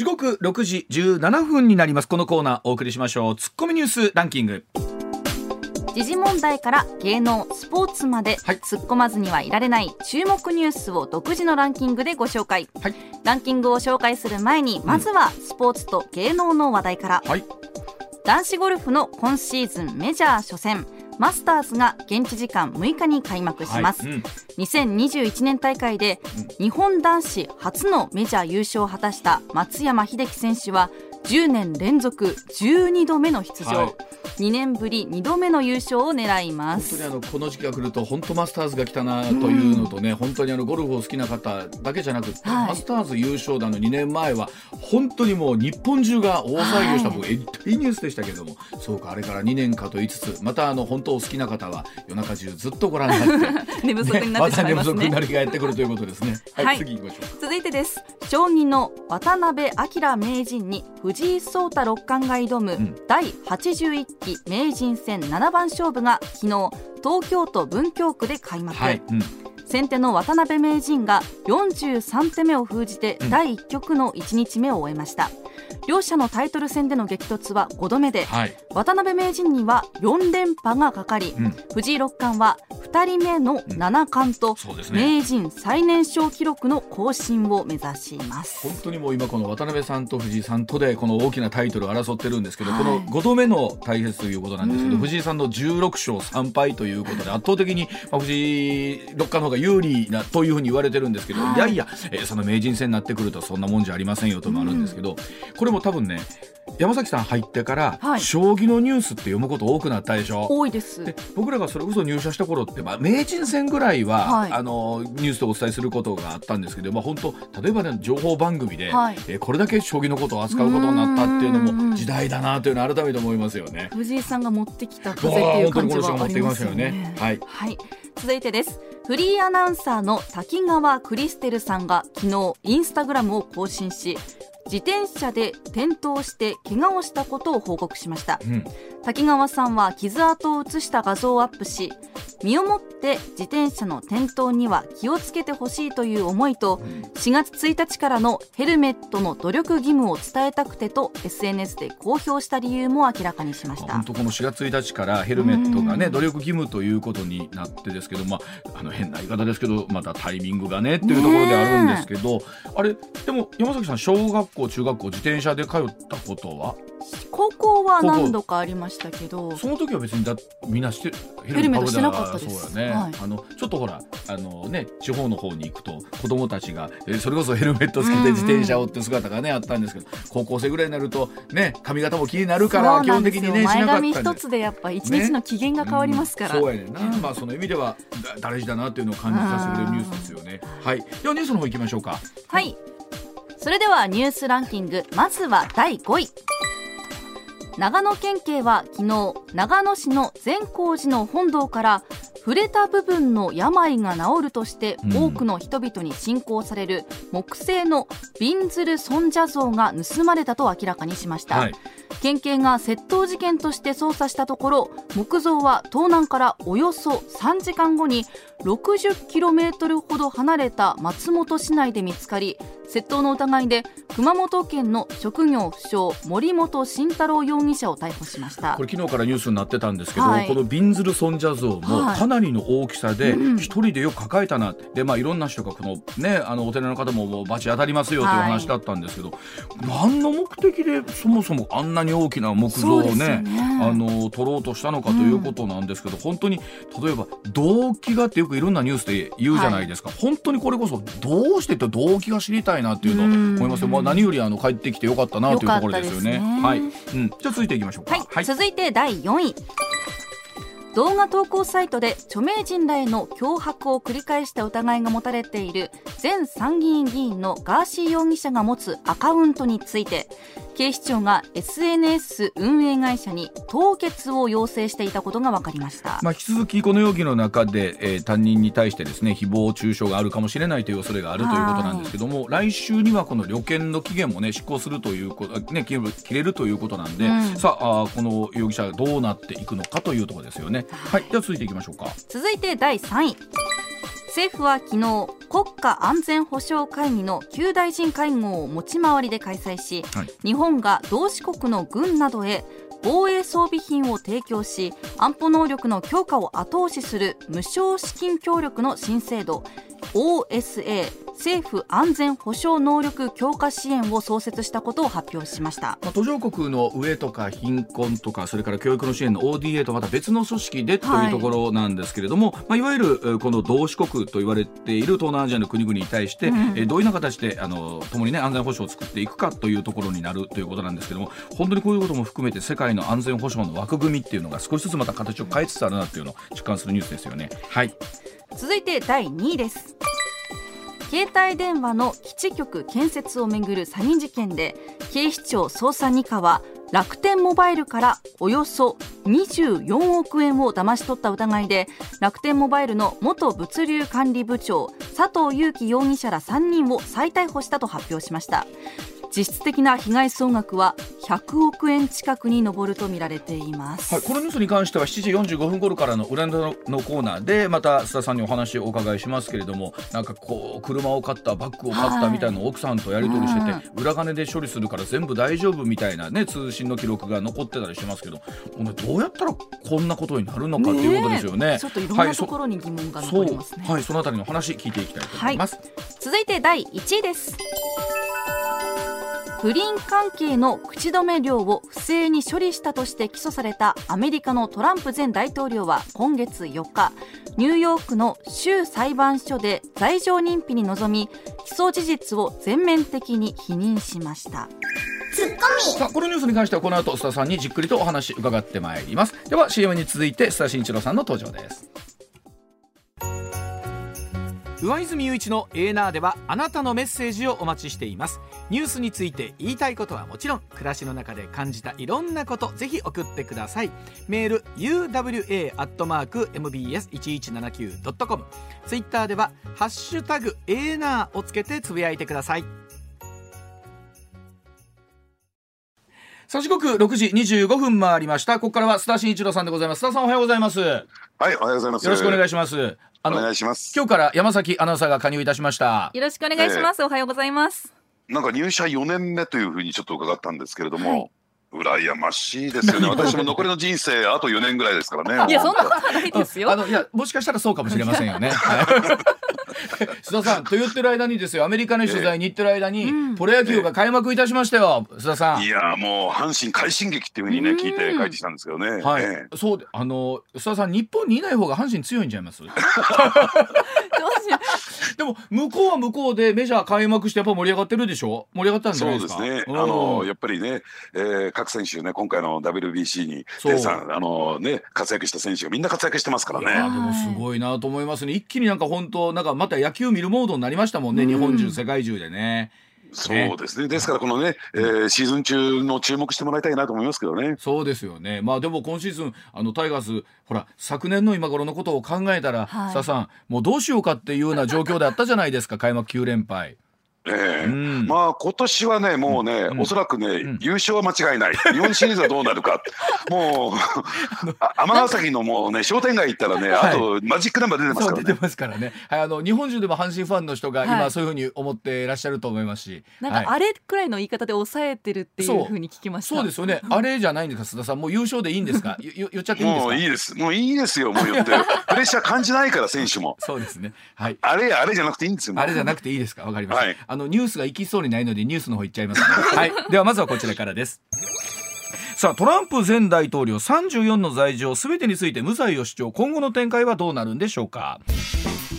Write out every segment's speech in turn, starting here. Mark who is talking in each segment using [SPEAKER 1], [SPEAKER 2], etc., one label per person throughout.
[SPEAKER 1] 時刻6時17分になります。このコーナーお送りしましょう。ツッコミニュースランキング。
[SPEAKER 2] 時事問題から芸能スポーツまで、
[SPEAKER 1] はい。
[SPEAKER 2] 突っ込まずにはいられない注目ニュースを独自のランキングでご紹介、
[SPEAKER 1] はい。
[SPEAKER 2] ランキングを紹介する前にまずはスポーツと芸能の話題から、
[SPEAKER 1] はい。
[SPEAKER 2] 男子ゴルフの今シーズンメジャー初戦マスターズが現地時間6日に開幕します、
[SPEAKER 1] はいうん。
[SPEAKER 2] 2021年大会で日本男子初のメジャー優勝を果たした松山英樹選手は10年連続12度目の出場、
[SPEAKER 1] はい
[SPEAKER 2] 2年ぶり2度目の優勝を狙いま
[SPEAKER 1] 本当
[SPEAKER 2] す
[SPEAKER 1] にあのこの時期が来ると本当マスターズが来たなというのとね、本当にあのゴルフを好きな方だけじゃなくて、
[SPEAKER 2] はい
[SPEAKER 1] マスターズ優勝だの2年前は本当にもう日本中が大騒ぎをした、
[SPEAKER 2] はい
[SPEAKER 1] もうえいいニュースでしたけどもそうかあれから2年かと言いつつまたあの本当お好きな方は夜中中ずっとご覧になって。
[SPEAKER 2] 寝不足になってしまいますね
[SPEAKER 1] また寝不足になりがやってくるということですね。はい、
[SPEAKER 2] はい
[SPEAKER 1] 次行きましょう。
[SPEAKER 2] 続いてです将棋の渡辺明名人に藤井聡太六冠が挑む
[SPEAKER 1] ん。
[SPEAKER 2] 第81期名人戦七番勝負が昨日東京都文京区で開幕、
[SPEAKER 1] はい、うん、
[SPEAKER 2] 先手の渡辺名人が43手目を封じて
[SPEAKER 1] うん。
[SPEAKER 2] 第1局の1日目を終えました、両者のタイトル戦での激突は5度目で
[SPEAKER 1] はい、
[SPEAKER 2] 渡辺名人には4連覇がかかり、
[SPEAKER 1] うん、
[SPEAKER 2] 藤井六冠は2人目の七冠と。名人最年少記録の更新を目指します。
[SPEAKER 1] 本当にもう今この渡辺さんと藤井さんとでこの大きなタイトルを争ってるんですけど、
[SPEAKER 2] はい。
[SPEAKER 1] この5度目の対決ということなんですけど、
[SPEAKER 2] うん。
[SPEAKER 1] 藤井さんの16勝3敗ということで圧倒的に、まあ、藤井六冠の方が有利なというふうに言われてるんですけど、
[SPEAKER 2] はい。
[SPEAKER 1] い、やいや、えーその名人戦になってくるとそんなもんじゃありませんよともあるんですけど、これも多分ね山崎さん入ってから、
[SPEAKER 2] はい。
[SPEAKER 1] 将棋のニュースって読むこと多くなったでしょ？
[SPEAKER 2] 多いです。
[SPEAKER 1] で僕らがそれこそ入社した頃って、まあ、名人戦ぐらいは、
[SPEAKER 2] はい。
[SPEAKER 1] あのニュースでお伝えすることがあったんですけど、まあ、本当例えばね情報番組で、
[SPEAKER 2] はい。
[SPEAKER 1] えーこれだけ将棋のことを扱うことになったっていうのも時代だなというのを改めて思いますよね。
[SPEAKER 2] 藤井さんが持ってきた風っていう感じはありますよね。
[SPEAKER 1] はい、
[SPEAKER 2] 続いてです。フリーアナウンサーの滝川クリステルさんが昨日インスタグラムを更新し自転車で転倒して怪我をしたことを報告しました。
[SPEAKER 1] うん。
[SPEAKER 2] 滝川さんは傷跡を写した画像をアップし身をもって自転車の転倒には気をつけてほしいという思いと4月1日からのヘルメットの努力義務を伝えたくてと SNS で公表した理由も明らかにしました。
[SPEAKER 1] 本当この4月1日からヘルメットがね、
[SPEAKER 2] うん。
[SPEAKER 1] 努力義務ということになってですけど、まあ、あの変な言い方ですけどまたタイミングがねっていうところであるんですけど、あれでも山崎さん小学校中学校自転車で通ったことは？
[SPEAKER 2] 高校は何度かありましたけど
[SPEAKER 1] その時は別にだみんなして
[SPEAKER 2] ヘルメットしてなかったです。
[SPEAKER 1] そうやね、
[SPEAKER 2] はい。
[SPEAKER 1] あのちょっとほらあのね地方の方に行くと子供たちがえそれこそ ヘルメットつけて自転車をって姿がねあったんですけど高校生ぐらいになるとね髪型も気になるから基本的にねし
[SPEAKER 2] 前
[SPEAKER 1] なかったんで。
[SPEAKER 2] 髪一つでやっぱ一日の機嫌が変わりますから、
[SPEAKER 1] うん。そうやねんな、まあその意味ではだ大事だなっていうのを感じさせてくれるニュースですよね。はい。ではニュースの方行きましょうか。
[SPEAKER 2] はいそれではニュースランキングまずは第5位。長野県警は昨日長野市の善光寺の本堂から触れた部分の病が治るとして
[SPEAKER 1] うん。
[SPEAKER 2] 多くの人々に信仰される木製のびんずる尊者像が盗まれたと明らかにしました、
[SPEAKER 1] はい
[SPEAKER 2] 県警が窃盗事件として捜査したところ木造は盗難からおよそ3時間後に 60km ほど離れた松本市内で見つかり窃盗の疑いで熊本県の職業不詳森本慎太郎容疑者を逮捕しました。
[SPEAKER 1] これ昨日からニュースになってたんですけど、
[SPEAKER 2] はい。
[SPEAKER 1] このびんずる尊者像も
[SPEAKER 2] はい。
[SPEAKER 1] かなりの大きさで
[SPEAKER 2] うん
[SPEAKER 1] 一人でよく抱えたなって。でまあいろんな人がこのねあのお寺の方ももう罰当たりますよという
[SPEAKER 2] はい
[SPEAKER 1] 話だったんですけど、何の目的でそもそもあんなに大きな木像をね
[SPEAKER 2] ね。
[SPEAKER 1] あの取ろうとしたのかということなんですけど、本当に例えば動機がってよくいろんなニュースで言うじゃないですか、本当にこれこそどうしてって動機が知りたいなっていうのを思いますよ、
[SPEAKER 2] うん
[SPEAKER 1] まあ、何よりあの帰ってきてよかったなというところですよね。
[SPEAKER 2] よね。
[SPEAKER 1] はい、うん、じゃあ続いていきましょうか。
[SPEAKER 2] はい、続いて第4位動画投稿サイトで著名人らへの脅迫を繰り返した疑いが持たれている前参議院議員のガーシー容疑者が持つアカウントについて警視庁が SNS 運営会社に凍結を要請していたことが分かりました、
[SPEAKER 1] まあ、引き続きこの容疑の中で、えー担任に対してですね誹謗中傷があるかもしれないという恐れがあるということなんですけども来週にはこの旅券の期限もね執行するということ、ね、切れる切れるということなんで、
[SPEAKER 2] うん。
[SPEAKER 1] さああーこの容疑者がどうなっていくのかというところですよね。はい、では続いていきましょうか。
[SPEAKER 2] 続いて第3位。政府は昨日国家安全保障会議の旧大臣会合を持ち回りで開催し、はい、日本が同志国の軍などへ防衛装備品を提供し安保能力の強化を後押しする無償資金協力の新制度 OSA 政府安全保障能力強化支援を創設したことを発表しました、
[SPEAKER 1] まあ、途上国の上とか貧困とかそれから教育の支援の ODA とまた別の組織でというところなんですけれども、はいまあ、いわゆるこの同志国と言われている東南アジアの国々に対して、うん、えどういう形であの共に、ね、安全保障を作っていくかというところになるということなんですけれども本当にこういうことも含めて世界の安全保障の枠組みっていうのが少しずつまた形を変えつつあるなっていうのを実感するニュースですよね。はい。
[SPEAKER 2] 続いて第2位です。携帯電話の基地局建設をめぐる詐欺事件で警視庁捜査2課は楽天モバイルからおよそ24億円を騙し取った疑いで楽天モバイルの元物流管理部長佐藤裕樹容疑者ら3人を再逮捕したと発表しました。実質的な被害総額は100億円近くに上るとみられています、
[SPEAKER 1] はい、このニュースに関しては7時45分頃からの裏ののコーナーでまた須田さんにお話をお伺いしますけれどもなんかこう車を買ったバッグを買ったみたいな奥さんとやり取りしてて、はい、裏金で処理するから全部大丈夫みたいなね通信の記録が残ってたりしますけどどうやったらこんなことになるのかっていうことですよね。
[SPEAKER 2] ちょっといろんなところに疑問が残りますね。
[SPEAKER 1] はい、そのあたりの話聞いていきたいと思います。はい、
[SPEAKER 2] 続いて第1位です。不倫関係の口止め料を不正に処理したとして起訴されたアメリカのトランプ前大統領は今月4日ニューヨークの州裁判所で罪状認否に臨み起訴事実を全面的に否認しました。
[SPEAKER 1] ツッコミ。さあこのニュースに関してはこの後須田さんにじっくりとお話伺ってまいります。では CM に続いて須田慎一郎さんの登場です上泉雄一のエーナーではあなたのメッセージをお待ちしています。ニュースについて言いたいことはもちろん暮らしの中で感じたいろんなことぜひ送ってください。メール uwa.mbs1179.com ツイッターではハッシュタグエーナーをつけてつぶやいてください。さあ時刻6時25分回りました。ここからは須田慎一郎さんでございます。須田さんおはようございます。はい
[SPEAKER 3] おはようございます。
[SPEAKER 1] よろしくお願いします
[SPEAKER 3] お願いします。
[SPEAKER 1] 今日から山崎アナウンサーが加入いたしました。
[SPEAKER 2] よろしくお願いします、えー、おはようございます。
[SPEAKER 3] なんか入社4年目というふうにちょっと伺ったんですけれども、はい、羨ましいですよね。私も残りの人生あと4年ぐらいですから
[SPEAKER 2] ね。いや、そんなことないですよ。
[SPEAKER 1] あの、いや、もしかしたらそうかもしれませんよね。須田さんと言ってる間にですよ。アメリカの取材に行ってる間に、えー、プロ野球が開幕いたしましたよ、須田さん。
[SPEAKER 3] いやもう阪神快進撃っていうふうにね聞いて帰ってきたんですけどね。
[SPEAKER 1] はい、えー、そうあの須田さん日本にいない方が阪神強いんちゃいます？でも向こうは向こうでメジャー開幕してやっぱ盛り上がってるでしょ？盛り上がったんじゃないですか？
[SPEAKER 3] そうですね。あのやっぱりね、えー、各選手ね今回の WBC にテさんあのね活躍した選手がみんな活躍してますからね。で
[SPEAKER 1] もすごいなと思いますね。一気になんか本当なんかまた野球見るモードになりましたもんね、日本中世界中でね。
[SPEAKER 3] そうですね。ですからこのね、えー、シーズン中の注目してもらいたいなと思いますけどね。
[SPEAKER 1] そうですよね。まあでも今シーズンあのタイガースほら昨年の今頃のことを考えたら、はい、ささんもうどうしようかっていうような状況であったじゃないですか開幕9連敗。
[SPEAKER 3] ええ。うん、まあ今年はねもうね、うん、おそらくね、うん、優勝は間違いない。日本シリーズはどうなるか。もう尼崎のもうね商店街行ったらね、はい、あとマジックナンバー出てますからね。
[SPEAKER 1] 出てますからね、はい、あの日本中でも阪神ファンの人が今そういうふうに思っていらっしゃると思いますし、
[SPEAKER 2] なんかあれくらいの言い方で抑えてるっていうふうに聞きました。
[SPEAKER 1] そうですよね。あれじゃないんですか須田さん。もう優勝でいいんですか？言っちゃっていいんですか？
[SPEAKER 3] もういいです。もういいですよもう言って。プレッシャー感じないから選手も。
[SPEAKER 1] そうですね。はい。
[SPEAKER 3] あれあれじゃなくていいんですよ
[SPEAKER 1] あれじゃなくていいですか？わかりました、はい、あのニュースが行きそうにないのでニュースの方行っちゃいます、ね、はい。ではまずはこちらからです。さあトランプ前大統領34の罪状すべてについて無罪を主張。今後の展開はどうなるんでしょうか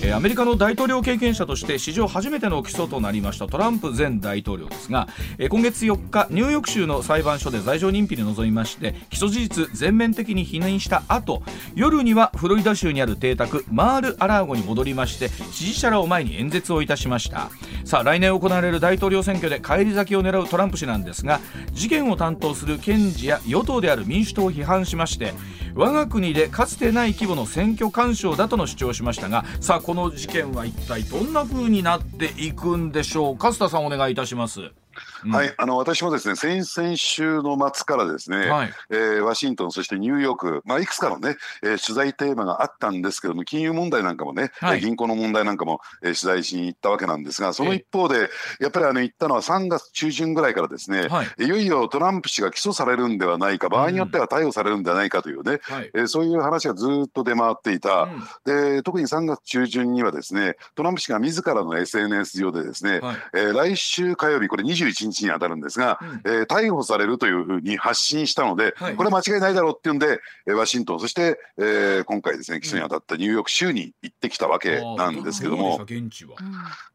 [SPEAKER 1] アメリカの大統領経験者として史上初めての起訴となりましたトランプ前大統領ですが今月4日ニューヨーク州の裁判所で罪状認否に臨みまして起訴事実全面的に否認した後夜にはフロリダ州にある邸宅マール・アラーゴに戻りまして支持者らを前に演説をいたしました。さあ来年行われる大統領選挙で返り咲きを狙うトランプ氏なんですが事件を担当する検事や与党である民主党を批判しまして我が国でかつてない規模の選挙干渉だとの主張しましたがさあこの事件は一体どんな風になっていくんでしょう？か須田さんお願いいたします。
[SPEAKER 3] はい、あの私もですね先々週の末からですね、はい、えー、ワシントンそしてニューヨーク、まあ、いくつかのね、えー、取材テーマがあったんですけども金融問題なんかもね、はい、銀行の問題なんかも、えー、取材しに行ったわけなんですがその一方でやっぱりあの行ったのは3月中旬ぐらいからですね、はい、いよいよトランプ氏が起訴されるんではないか場合によっては逮捕されるんではないかというね、うん、えー、そういう話がずっと出回っていた、うん、で特に3月中旬にはですねトランプ氏が自らの SNS 上でですね、はい、えー、来週火曜日これ21日に当たるんですが、うん、えー、逮捕されるというふうに発信したので、はい、これは間違いないだろうっていうんで、えー、ワシントンそして、えー、今回ですね起訴に当たったニューヨーク州に行ってきたわけなんですけども、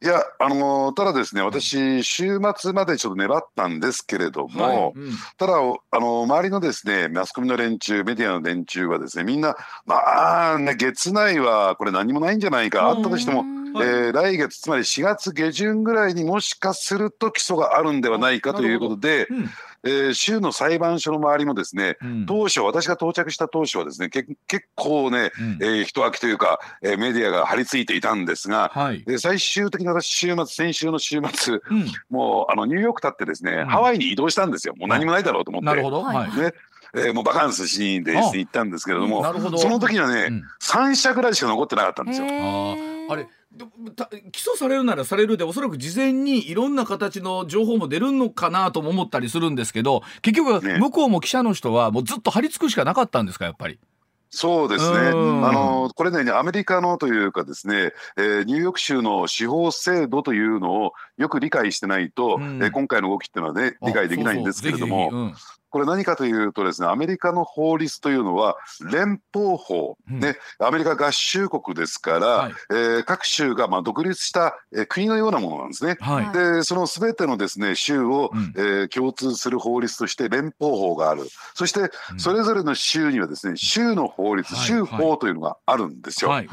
[SPEAKER 3] いやあのー、ただですね私週末までちょっと粘ったんですけれども、はい。うん、ただあのー、周りのですねマスコミの連中メディアの連中はですねみんなまあね月内はこれ何もないんじゃないかあったとしても、はい、えー、来月つまり4月下旬ぐらいにもしかすると起訴があるんではないかということで、うん、えー、州の裁判所の周りもですね、うん、当初私が到着した当初はですね結構ね、うん、えー、人空きというか、えー、メディアが張り付いていたんですが、はい、で最終的な私週末先週の週末、うん、もうあのニューヨーク立ってですね、ハワイに移動したんですよ。もう何もないだろうと思って。なるほど、はい。ね。えー、もうバカンスしにで行ったんですけれども、その時にはね、うん、3社ぐらいしか残ってなかったんですよ。
[SPEAKER 1] あれ起訴されるならされるでおそらく事前にいろんな形の情報も出るのかなとも思ったりするんですけど結局向こうも記者の人はもうずっと張り付くしかなかったんですかやっぱり？
[SPEAKER 3] そうですね。あの、これね、アメリカのというかですね、えー、ニューヨーク州の司法制度というのをよく理解してないと、うん、えー、今回の動きっていうのはね、理解できないんですけれども、うんこれ何かというとですねアメリカの法律というのは連邦法、うん、ね、アメリカ合衆国ですから、はい、えー、各州がまあ独立した、えー、国のようなものなんですね。はい、でその全てのですね州を、うん、えー、共通する法律として連邦法がある。そしてそれぞれの州にはですね州の法律、州法というのがあるんですよ。はい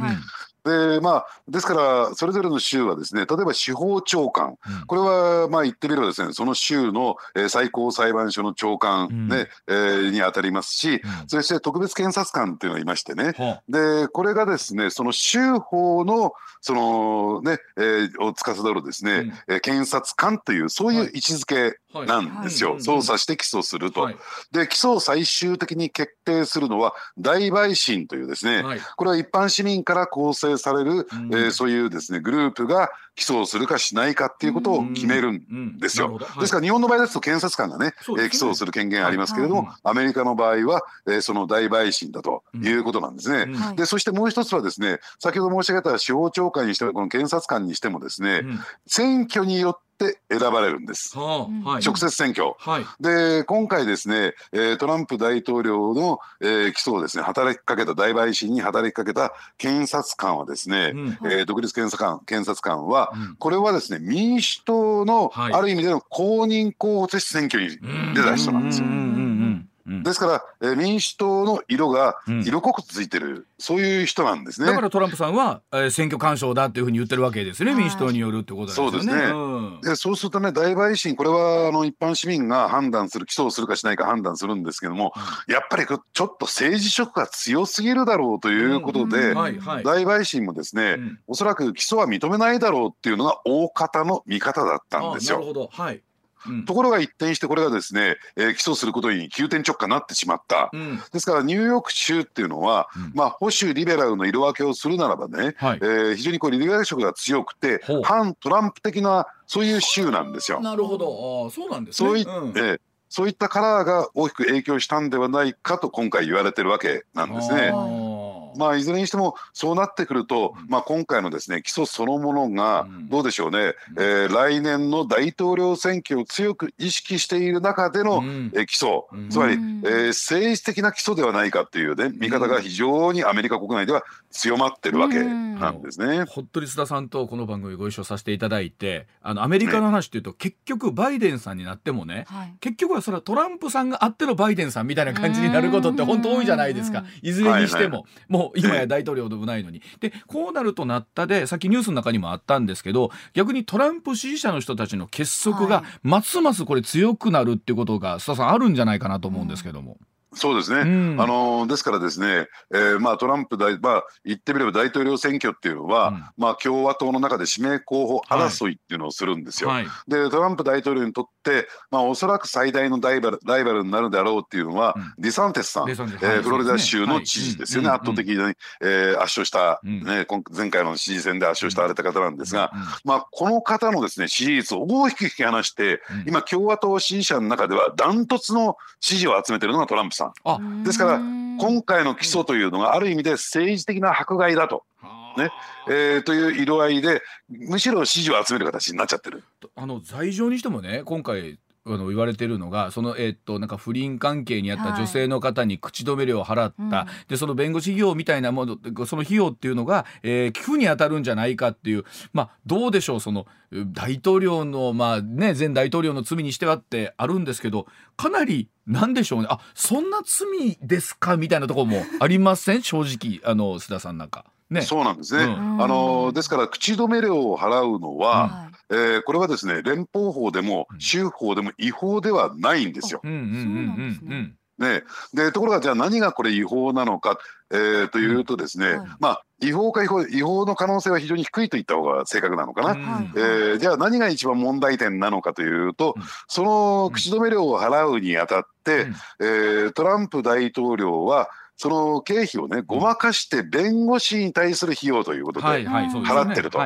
[SPEAKER 3] でまあ、ですからそれぞれの州はですね例えば司法長官、うん、これはまあ言ってみればですねその州の、えー、最高裁判所の長官ね、うん、えー、にあたりますし、うん、そして特別検察官っていうのがいましてね、でこれがですねその州法のそのね、えー、を司るですね、うん、検察官というそういう位置づけなんですよ、捜査して起訴すると、はい、で起訴を最終的に決定するのは大陪審というですね、これは一般市民から構成される、うん、えー、そういうですねグループが起訴をするかしないかっていうことを決めるんですよ。ですから日本の場合ですと検察官がね、ね。えー、起訴をする権限ありますけれども、アメリカの場合は、えー、その大陪審だということなんですね。うん、でそしてもう一つはですね先ほど申し上げた司法長官にしてもこの検察官にしてもですね、選挙によってって選ばれるんです、はあ、直接選挙、はい、で今回ですね、えー、トランプ大統領の、えー、起訴をですね働きかけた大陪審に働きかけた検察官はですね、うん、えー、独立検察官検察官は、うん、これはですね民主党の、ある意味での公認候補として選挙に出た人なんですよ。ですから、えー、民主党の色が色濃くついてる、うん、そういう人なんですね。
[SPEAKER 1] だからトランプさんは、えー、選挙干渉だっていうふうに言ってるわけですね、民主党によるってことですね。そうですね。
[SPEAKER 3] うん、でそうするとね、大陪審、これはあの一般市民が判断する、起訴をするかしないか判断するんですけども、うん、やっぱりちょっと政治色が強すぎるだろうということで、大陪審もですね、うん、おそらく起訴は認めないだろうっていうのが大方の見方だったんですよ。なるほど。はい。ところが一転してこれがですね、えー、起訴することに急転直下になってしまった、うん、ですからニューヨーク州っていうのは、うん、まあ、保守リベラルの色分けをするならばね、はい、えー、非常にこうリベラル色が強くて反トランプ的なそういう州なんですよ。
[SPEAKER 1] なるほど。あそうなんですね。そうい、うん、
[SPEAKER 3] えーそういったカラーが大きく影響したんではないかと今回言われてるわけなんですね。まあ、いずれにしてもそうなってくると、まあ、今回のですね起訴そのものがどうでしょうね、うん、えー、来年の大統領選挙を強く意識している中での、うん、え起訴、うん、つまり、えー、政治的な起訴ではないかというね見方が非常にアメリカ国内では強まってるわけなんですね。
[SPEAKER 1] ほっとり須田さんとこの番組ご一緒させていただいてあのアメリカの話というと、ね、結局バイデンさんになってもね、はい、結局はそれはトランプさんがあってのバイデンさんみたいな感じになることって本当多いじゃないですか。いずれにしても、はいはい、もう今や大統領でもないのに。でこうなるとなったでさっきニュースの中にもあったんですけど逆にトランプ支持者の人たちの結束がますますこれ強くなるっていうことが須田さんあるんじゃないかなと思うんですけども。
[SPEAKER 3] そうですね、うん、あのですからですね、えーまあ、トランプ大、まあ、言ってみれば大統領選挙っていうのは、うん、まあ、共和党の中で指名候補争いっていうのをするんですよ。はい、でトランプ大統領にとって、まあ、おそらく最大のライバルライバルになるであろうっていうのは、うん、ディサンテスさん、えー、フロリダ州の知事ですよね、はい、圧倒的に、えー、圧勝した、ね、前回の支持戦で圧勝したあれた方なんですが、まあ、この方のですね支持率を大きく引き離して、今共和党支持者の中ではダントツの支持を集めてるのがトランプさん。ですから今回の起訴というのがある意味で政治的な迫害だと。ね。えー、という色合いでむしろ支持を集める形になっちゃってる。
[SPEAKER 1] あの罪状にしてもね今回あの言われてるのがその、えー、っとなんか不倫関係にあった女性の方に口止め料を払った、はい、でその弁護士費用みたいなものその費用っていうのが、えー、寄付に当たるんじゃないかっていうまあどうでしょうその大統領のまあね前大統領の罪にしてはってあるんですけどかなりなんでしょうね。あそんな罪ですか？みたいなところもありません？正直あの須田さんなんか。
[SPEAKER 3] ね、そうなんですね、うん、あのですから口止め料を払うのは、うん、えー、これはですね連邦法でも州法でも違法ではないんですよ。ね、でところがじゃあ何がこれ違法なのか、えー、というとですね、うん。はい、まあ違法か違法違法の可能性は非常に低いといった方が正確なのかな、うん、えー、じゃあ何が一番問題点なのかというと、うん、その口止め料を払うにあたって、うん、えー、トランプ大統領はその経費をねごまかして弁護士に対する費用ということで払ってると。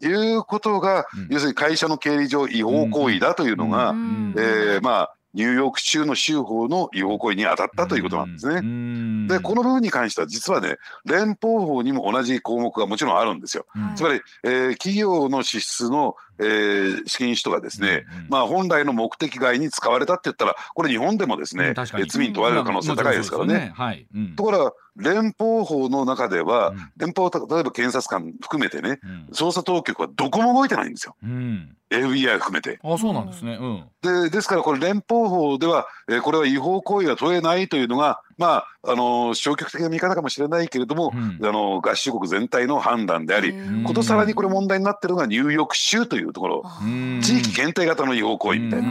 [SPEAKER 3] いうことが、要するに会社の経理上違法行為だというのが、えー、まあニューヨーク州の州法の違法行為に当たったということなんですね。でこの部分に関しては実はね連邦法にも同じ項目がもちろんあるんですよ。つまり、えー、企業の支出の、えー、資金使途がですね、うんうん、まあ、本来の目的外に使われたって言ったらこれ日本でもですね、うん、罪に問われる可能性高いですからね。はい。うん、ところが連邦法の中では、うん、連邦例えば検察官含めてね、捜査当局はどこも動いてないんですよ。FBI 含めて。
[SPEAKER 1] あそうなんですね、う
[SPEAKER 3] ん、でですからこれ連邦法では、えー、これは違法行為は問えないというのがまああの消極的な見方かもしれないけれども、うん、あの合衆国全体の判断でありことさらにこれ問題になってるのがニューヨーク州というところ地域限定型の違法行為みたいな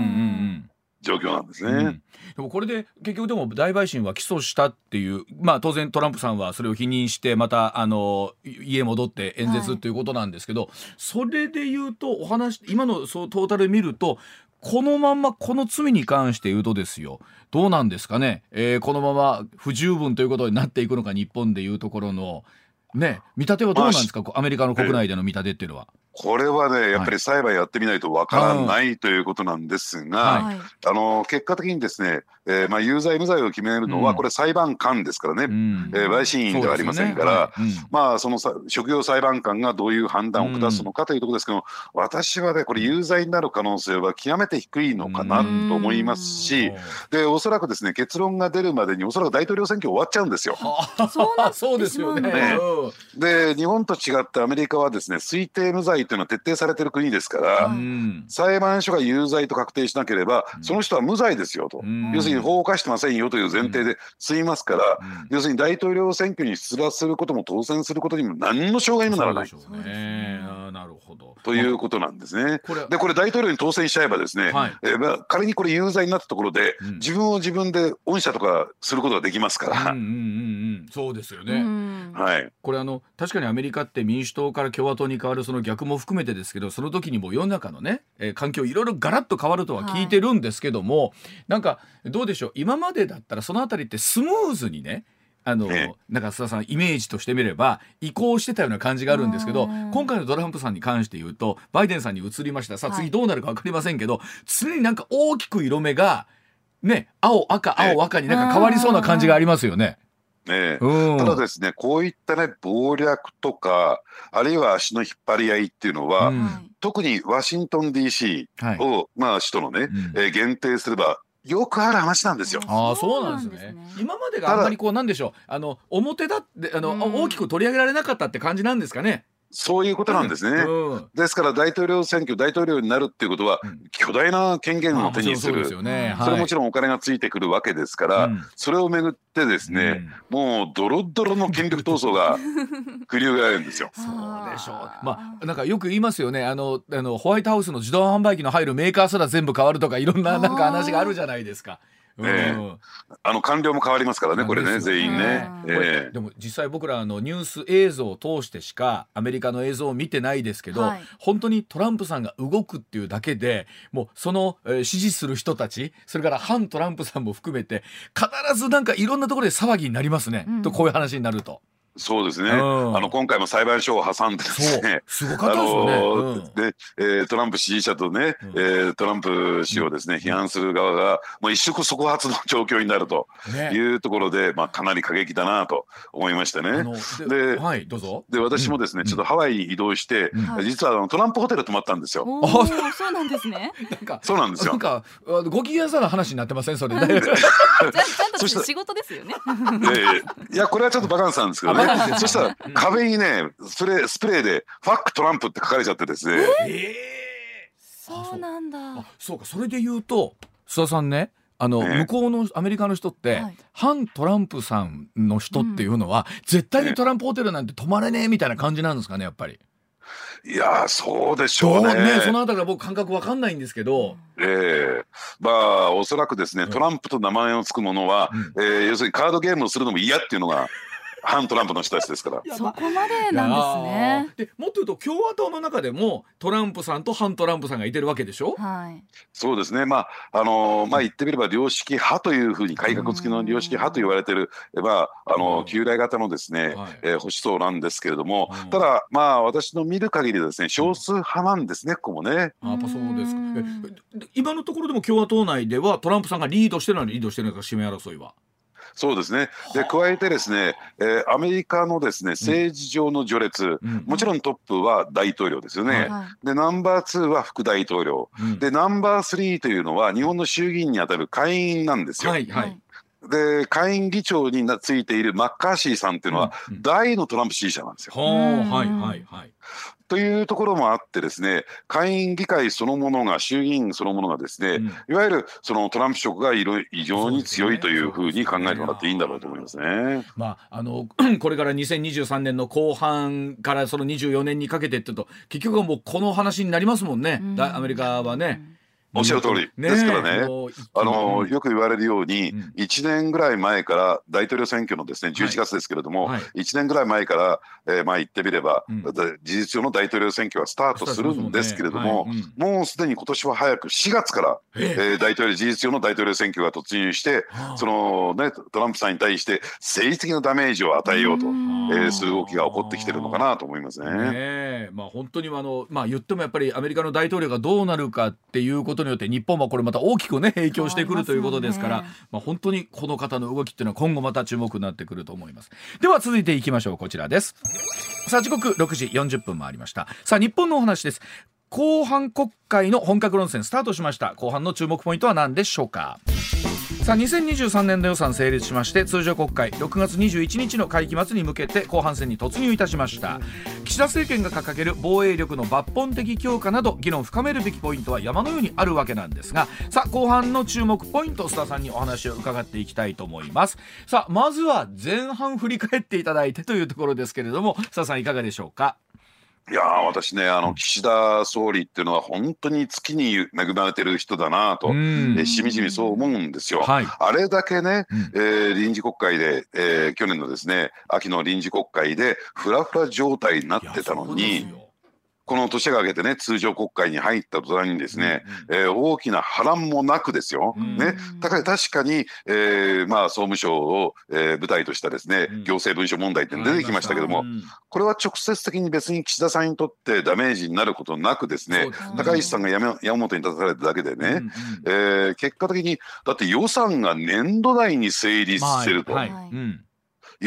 [SPEAKER 3] 状況なんですね。
[SPEAKER 1] でもこれで結局でも大陪審は起訴したっていう、まあ、当然トランプさんはそれを否認してまたあの家戻って演説ということなんですけど、はい、それで言うとお話今のそうトータル見るとこのままこの罪に関して言うとですよ。どうなんですかね、えー、このまま不十分ということになっていくのか日本でいうところの。ね。見立てはどうなんですか、アメリカの国内での見立てっていうのは。
[SPEAKER 3] これはねやっぱり裁判やってみないとわからない、ということなんですが、はい、あの結果的にですね、えーまあ、有罪無罪を決めるのは、これ裁判官ですからね、うん、えー、陪審員ではありませんから、ね。はい。うん、まあそのさ職業裁判官がどういう判断を下すのかというところですけど、私はねこれ有罪になる可能性は極めて低いのかなと思いますし、でおそらくですね結論が出るまでにおそらく大統領選挙終わっちゃうんですよ。
[SPEAKER 1] そうです。よね。ね。
[SPEAKER 3] で日本と違ってアメリカはですね推定無罪というのは徹底されてる国ですから、うん、裁判所が有罪と確定しなければ、その人は無罪ですよと、うん、要するに法を犯してませんよという前提で済みますから、要するに大統領選挙に出馬することも当選することにも何の障害にもならない。なるほど。ということなんですね。これでこれ大統領に当選しちゃえばですね、はい、えー、まあ、仮にこれ有罪になったところで、うん、自分を自分で恩赦とかすることができますから。うんうんうんう
[SPEAKER 1] ん、そうですよね。
[SPEAKER 3] はい、
[SPEAKER 1] これあの確かにアメリカって民主党から共和党に変わるその逆も含めてですけどその時にも世の中のね、えー、環境いろいろガラッと変わるとは聞いてるんですけども、はい、なんかどうでしょう？今までだったらその辺りってスムーズにねあの、ね、なんか須田さんイメージとしてみれば移行してたような感じがあるんですけど今回のトランプさんに関して言うとバイデンさんに移りました。さあ次どうなるか分かりませんけど、はい、常になんか大きく色目がね青赤青赤になんか変わりそうな感じがありますよね。
[SPEAKER 3] ね、うん、ただですねこういったね謀略とかあるいは足の引っ張り合いっていうのは、うん、特にワシントン DC を、はい、まあ首都のね、うん、えー、限定すればよくある話なんですよ。
[SPEAKER 1] ああ、そうなんですね。今までがあんまりこうなんでしょう。あの表だってあの、大きく取り上げられなかったって感じなんですかね。
[SPEAKER 3] そういうことなんですね。うん、ですから大統領選挙大統領になるっていうことは、巨大な権限を手にする、それもちろんお金がついてくるわけですから、うん、それをめぐってですね、うん、もうドロドロの権力闘争が 繰り広げられるんですよ。
[SPEAKER 1] そうでしょう。まあなんかよく言いますよね。あのあのホワイトハウスの自動販売機の入るメーカーすら全部変わるとかいろんななんか話があるじゃないですか。
[SPEAKER 3] えー、あの官僚も変わりますからねこれね全員ね、
[SPEAKER 1] えー、でも実際僕らあのニュース映像を通してしかアメリカの映像を見てないですけど、はい、本当にトランプさんが動くっていうだけでもうその、えー、支持する人たちそれから反トランプさんも含めて必ずなんかいろんなところで騒ぎになりますね、うん、とこういう話になると。
[SPEAKER 3] そうですね、うん、あの今回も裁判所を挟んでですね、
[SPEAKER 1] すごかったですね。
[SPEAKER 3] うん、で、えー、トランプ支持者とね、うん、えー、トランプ氏をですね、批判する側が、もう一触即発の状況になるというところで、ね、まあ、かなり過激だなと思いましたね。
[SPEAKER 1] で、はい、どうぞ。
[SPEAKER 3] で、私もですね、ちょっとハワイに移動して、実はあのトランプホテル泊まったんですよ。
[SPEAKER 2] あ、そうなんですね。
[SPEAKER 3] なんか、そうなんですよ。
[SPEAKER 1] なんか、ご機嫌さの話になってません、それ。ちゃん
[SPEAKER 2] と仕事ですよね。え
[SPEAKER 3] ー、いや、これはちょっとバカンスなんですけどね。そしたら壁にねスプレースプレーで「ファックトランプ」って書かれちゃってですね。え
[SPEAKER 2] ー、そうなんだ。
[SPEAKER 1] そうか。それで言うと須田さんねあの、ね、向こうのアメリカの人って、はい、反トランプさんの人っていうのは、うん、絶対にトランプホテルなんて泊まれねえみたいな感じなんですかねやっぱり。
[SPEAKER 3] いやそうでしょうね。ね
[SPEAKER 1] そのあたりは僕感覚わかんないんですけど。
[SPEAKER 3] ええ。ー、まあおそらくですね、トランプと名前を付くものは、うん、えー、要するにカードゲームをするのも嫌っていうのが反トランプの人たちですから。
[SPEAKER 2] そこまでなんですね。
[SPEAKER 1] でもっと言うと共和党の中でもトランプさんと反トランプさんがいてるわけでしょ？はい。
[SPEAKER 3] そうですね。まああのー、まあ言ってみれば良識派というふうに改革付きの良識派と言われてるまああの旧来型のですね、はい、えー、保守層なんですけれども、ただまあ私の見る限りですね少数派なんですねここもね。
[SPEAKER 1] あやっぱそうですか。今のところでも共和党内ではトランプさんがリードしてるのはリードしてるのか指名争いは。
[SPEAKER 3] そうですね。で、加えてですね、えー、アメリカのですね、政治上の序列、うん、もちろんトップは大統領ですよね。で、ナンバー2は副大統領。うん、で、ナンバー3というのは日本の衆議院にあたる下院なんですよ。はい、はいで下院議長についているマッカーシーさんっていうのは、大のトランプ支持者なんですよ。はいはいはい。というところもあってですね下院議会そのものが衆議院そのものがですね、うん、いわゆるそのトランプ色が異常に強いというふうに考えてもらっていいんだろうと思いますね。
[SPEAKER 1] まああの これから2023年の後半からその24年にかけてっていうと結局はもうこの話になりますもんね、うん、アメリカはね。
[SPEAKER 3] おっしゃる通り、ね、ですからね、あのよく言われるように、うん、1年ぐらい前から大統領選挙のですね11月ですけれども、はい。はい、1年ぐらい前から、えー、まあ言ってみれば、うん、事実上の大統領選挙はスタートするんですけれども、ねはい。うん、もうすでに今年は早く4月から、えー、大統領事実上の大統領選挙が突入して、そのねトランプさんに対して政治的なダメージを与えようと、えー、する動きが起こってきてるのかなと思いますね。
[SPEAKER 1] ねまあ本当にあのまあ言ってもやっぱりアメリカの大統領がどうなるかっていうことによって日本はこれまた大きくね影響してくるということですから、まあ、本当にこの方の動きっていうのは今後また注目になってくると思います。では続いていきましょうこちらです。さあ時刻6時40分もありました。さあ日本のお話です。後半国会の本格論戦スタートしました。後半の注目ポイントは何でしょうか？さあ2023年度予算成立しまして通常国会6月21日の会期末に向けて後半戦に突入いたしました。岸田政権が掲げる防衛力の抜本的強化など議論深めるべきポイントは山のようにあるわけなんですがさあ後半の注目ポイント須田さんにお話を伺っていきたいと思います。さあまずは前半振り返っていただいてというところですけれども須田さんいかがでしょうか？
[SPEAKER 3] いや私ねあの岸田総理っていうのは本当に月に恵まれてる人だなと、えしみじみそう思うんですよ。はい、あれだけね、うん、えー、臨時国会で、えー、去年のですね秋の臨時国会でフラフラ状態になってたのに。この年が明けてね通常国会に入った途端にですね、うんうん、えー、大きな波乱もなくですよ、うん、ね、だから確かに、えーまあ、総務省を、えー、舞台としたですね、うん、行政文書問題って出てきましたけども、うん、これは直接的に別に岸田さんにとってダメージになることなくですね、高市さんが山本に立たれただけでね、うんうん、えー、結果的にだって予算が年度内に成立してると。はい。はい。うん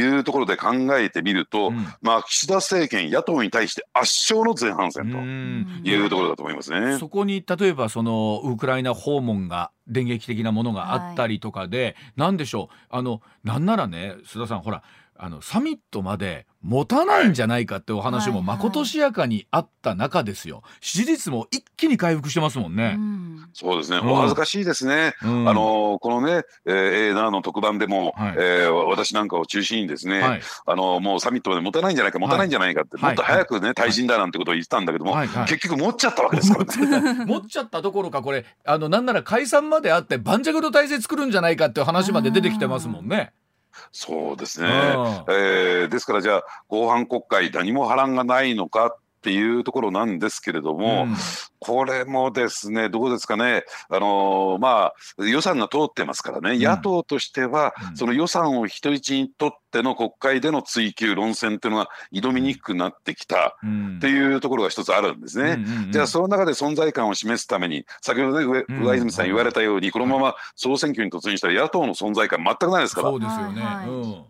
[SPEAKER 3] いうところで考えてみると、うん、まあ岸田政権野党に対して圧勝の前半戦というところだと思いますね。
[SPEAKER 1] そこに例えばそのウクライナ訪問が電撃的なものがあったりとかで、はい、何でしょう。あのなんならね須田さんほらあのサミットまで持たないんじゃないかってお話もまことしやかにあった中ですよ、支持率も一気に回復してますもんね。
[SPEAKER 3] うん、そうですね、お恥ずかしいですね、うん、あのこのね、えー、A の特番でも、はい、えー、私なんかを中心にですね、はい、あのもうサミットまで持たないんじゃないか、持たない。んじゃないかって、もっと早くね、退陣だなんてことを言ってたんだけども、結局持っちゃったわけですから
[SPEAKER 1] ね。持っちゃったどころか、これ、あのなんなら解散まであって、盤石の体制作るんじゃないかっていう話まで出てきてますもんね。
[SPEAKER 3] そうですね、えー、ですからじゃあ後半国会何も波乱がないのかっていうところなんですけれども、うん、これもですね、どうですかね、あのー、まあ、予算が通ってますからね、うん、野党としては、その予算を人質にとっての国会での追及、論戦っていうのが挑みにくくなってきたっていうところが一つあるんですね。じゃあ、その中で存在感を示すために、先ほどね、上泉さん言われたように、このまま総選挙に突入したら、野党の存在感、全くないですから。そうですよね、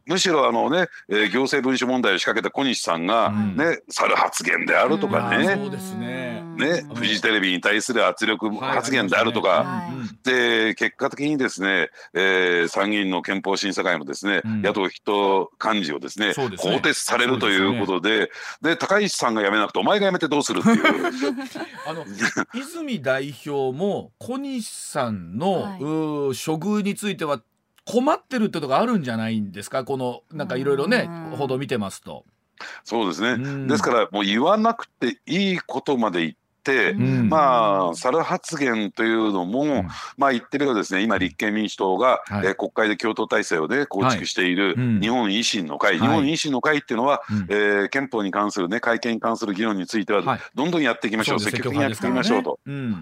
[SPEAKER 3] むしろあのね、えー、行政文書問題を仕掛けた小西さんが、ね、猿発言であるとかね、そうですね。ね、フジテレビに対する圧力発言であるとか、で結果的にですね、えー、参議院の憲法審査会のですね、うん、野党筆頭幹事をですね、ね、更迭されるということでで、ね、高市さんが辞めなくてお前が辞めてどうするっていう。
[SPEAKER 1] あの泉代表も小西さんの、はい、処遇については困ってるってとこあるんじゃないんですか？このなんかいろいろね報道見てますと。
[SPEAKER 3] そうですね、ですからもう言わなくていいことまで言って、うん、まあ猿発言というのも、うん、まあ言ってみればですね。今立憲民主党が、はい、えー、国会で共闘体制をね構築している日本維新の会、はい、日本維新の会っていうのは、はい、えー、憲法に関するね改憲に関する議論については、どんどんやっていきましょう、積極的にやっていきましょうと。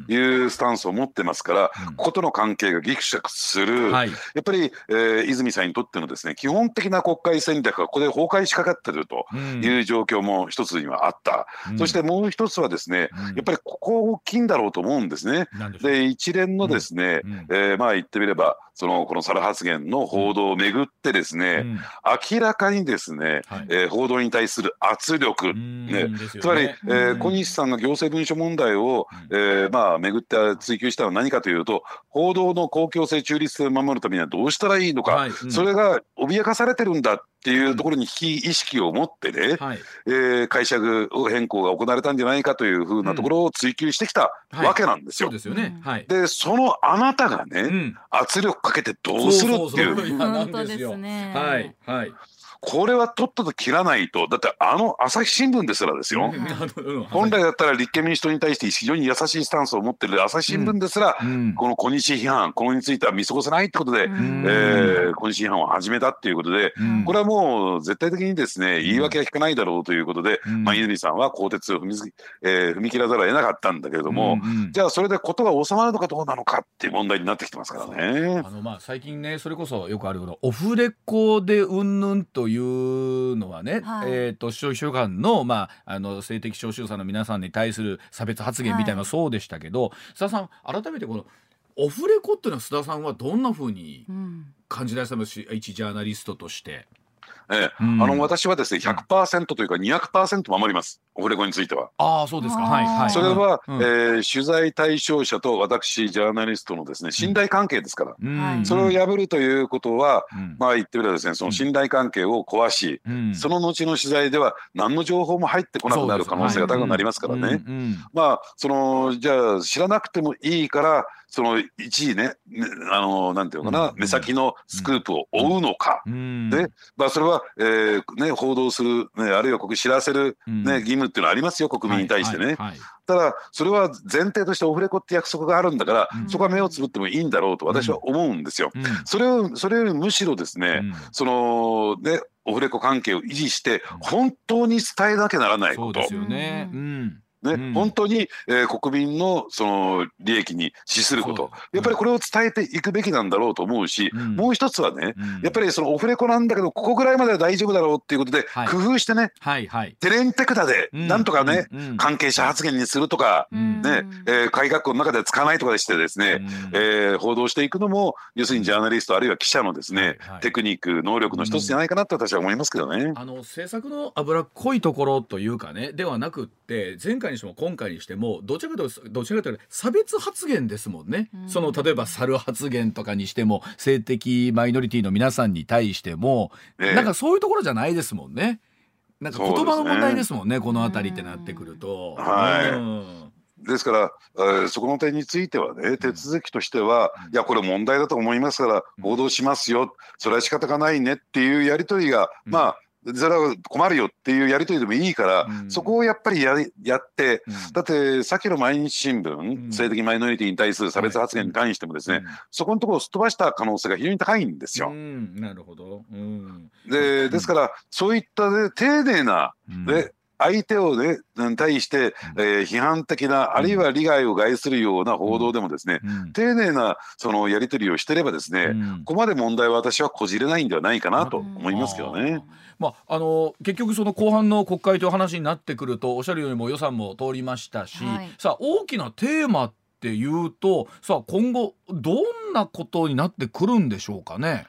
[SPEAKER 3] いうスタンスを持ってますから、こことの関係がぎくしゃくする、やっぱり、えー、泉さんにとってのですね基本的な国会戦略がここで崩壊しかかってるという状況も一つにはあった、そしてもう一つはですね、やっぱりここ大きいんだろうと思うんですね。で一連のですね、うん。うん、えー、まあ言ってみればそのこの猿発言の報道をめぐってですね、うん、明らかにですね、はい、えー、報道に対する圧力、ね、つまり、えー、小西さんが行政文書問題を、うん、えー、まあ巡って追及したのは何かというと報道の公共性中立性を守るためにはどうしたらいいのか、はい。うん、それが脅かされてるんだっていうところに危機意識を持ってね、はい、えー、解釈変更が行われたんじゃないかというふうなところを追及してきたわけなんですよ。
[SPEAKER 1] はい、そうですよね、はい、
[SPEAKER 3] でそのあなたがね、うん、圧力かけてどうするっていう。
[SPEAKER 2] 本当ですね。
[SPEAKER 1] はい。はい。
[SPEAKER 3] これはとっとと切らないとだってあの朝日新聞ですらですよ、本来だったら立憲民主党に対して非常に優しいスタンスを持ってる朝日新聞ですら、この小西批判これについては見過ごせないってことで、えー、小西批判を始めたっていうことで、これはもう絶対的にですね言い訳は聞かないだろうということで、まあ、泉さんは更迭を踏み,、えー、踏み切らざるを得なかったんだけれども、じゃあそれで事が収まるのかどうなのかっていう問題になってきてますからね。
[SPEAKER 1] あのまあ最近ねそれこそよくあるオフレコでうんぬんといういうのはね、はい、えーと、消費者官の,、まあ、あの性的少数者の皆さんに対する差別発言みたいなそうでしたけど、はい、須田さん改めてこのオフレコっていうのは須田さんはどんなふうに感じられたのし、うん、一ジャーナリストとして？
[SPEAKER 3] ええ、うん、あの私はですね100%というか200%守ります。オフレコについては。
[SPEAKER 1] ああそうですか。はいはい。
[SPEAKER 3] それは、うん、えー、取材対象者と私ジャーナリストのですね信頼関係ですから。うん、それを破るということは、うん、まあ言ってみればですねその信頼関係を壊し、その後の取材では何の情報も入ってこなくなる可能性が高くなりますからね。まあそのじゃあ知らなくてもいいからその一時ね、あのなんていうのかな、目先のスクープを追うのか、で、まあ、それは、えーね、報道する、ね、あるいはここ知らせる、ね義務っていうのはありますよ、国民に対してね。ただ、それは前提としてオフレコって約束があるんだから、そこは目をつぶってもいいんだろうと私は思うんですよ。それをそれよりむしろですね、そのねオフレコ関係を維持して本当に伝えなきゃならないこと。そうですよね。うんね、うん、本当に、えー、国民のその利益に資すること、やっぱりこれを伝えていくべきなんだろうと思うし、うん、もう一つはね、うん、やっぱりそのオフレコなんだけど、ここぐらいまでは大丈夫だろうっていうことで、はい、工夫してね、はいはい、テレンテクダで、なんとかね、関係者発言にするとか、ねえー、会学校の中で使わないとかでしてですね、えー、報道していくのも、要するにジャーナリスト、あるいは記者のですね、はいはい、テクニック、能力の一つじゃないかなと私は思いますけどね。
[SPEAKER 1] あの政策の脂っこいところというかね、ではなくって、前回にしても今回にしてもどちらかというとどちらかというと差別発言ですもんね、うん、その例えば猿発言とかにしても性的マイノリティの皆さんに対しても、えなんかそういうところじゃないですもんね。なんか言葉の問題ですもんね、ね。この辺りってなってくると。
[SPEAKER 3] はい、うん。ですから、えー、そこの点についてはね、手続きとしては、うん、いや、これ問題だと思いますから、報道しますよ、それは仕方がないねっていうやり取りが、うん、まあ、それは困るよっていうやり取りでもいいから、うん、そこをやっぱりややって、うん、だってさっきの毎日新聞、うん、性的マイノリティに対する差別発言に関してもですね、そこのところをすっ飛ばした可能性が非常に高いんですよ。
[SPEAKER 1] なるほど、
[SPEAKER 3] でですからそういった、ね、丁寧な、で相手をね対して、えー、批判的なあるいは利害を害するような報道でもですね、うん、丁寧なそのやり取りをしてればですね、うん、ここまで問題は私はこじれないんではないかなと思いますけどね。
[SPEAKER 1] まあ、あの結局その後半の国会という話になってくるとおっしゃるようにも予算も通りましたし、はい、さあ大きなテーマっていうとさあ今後どんなことになってくるんでしょうかね？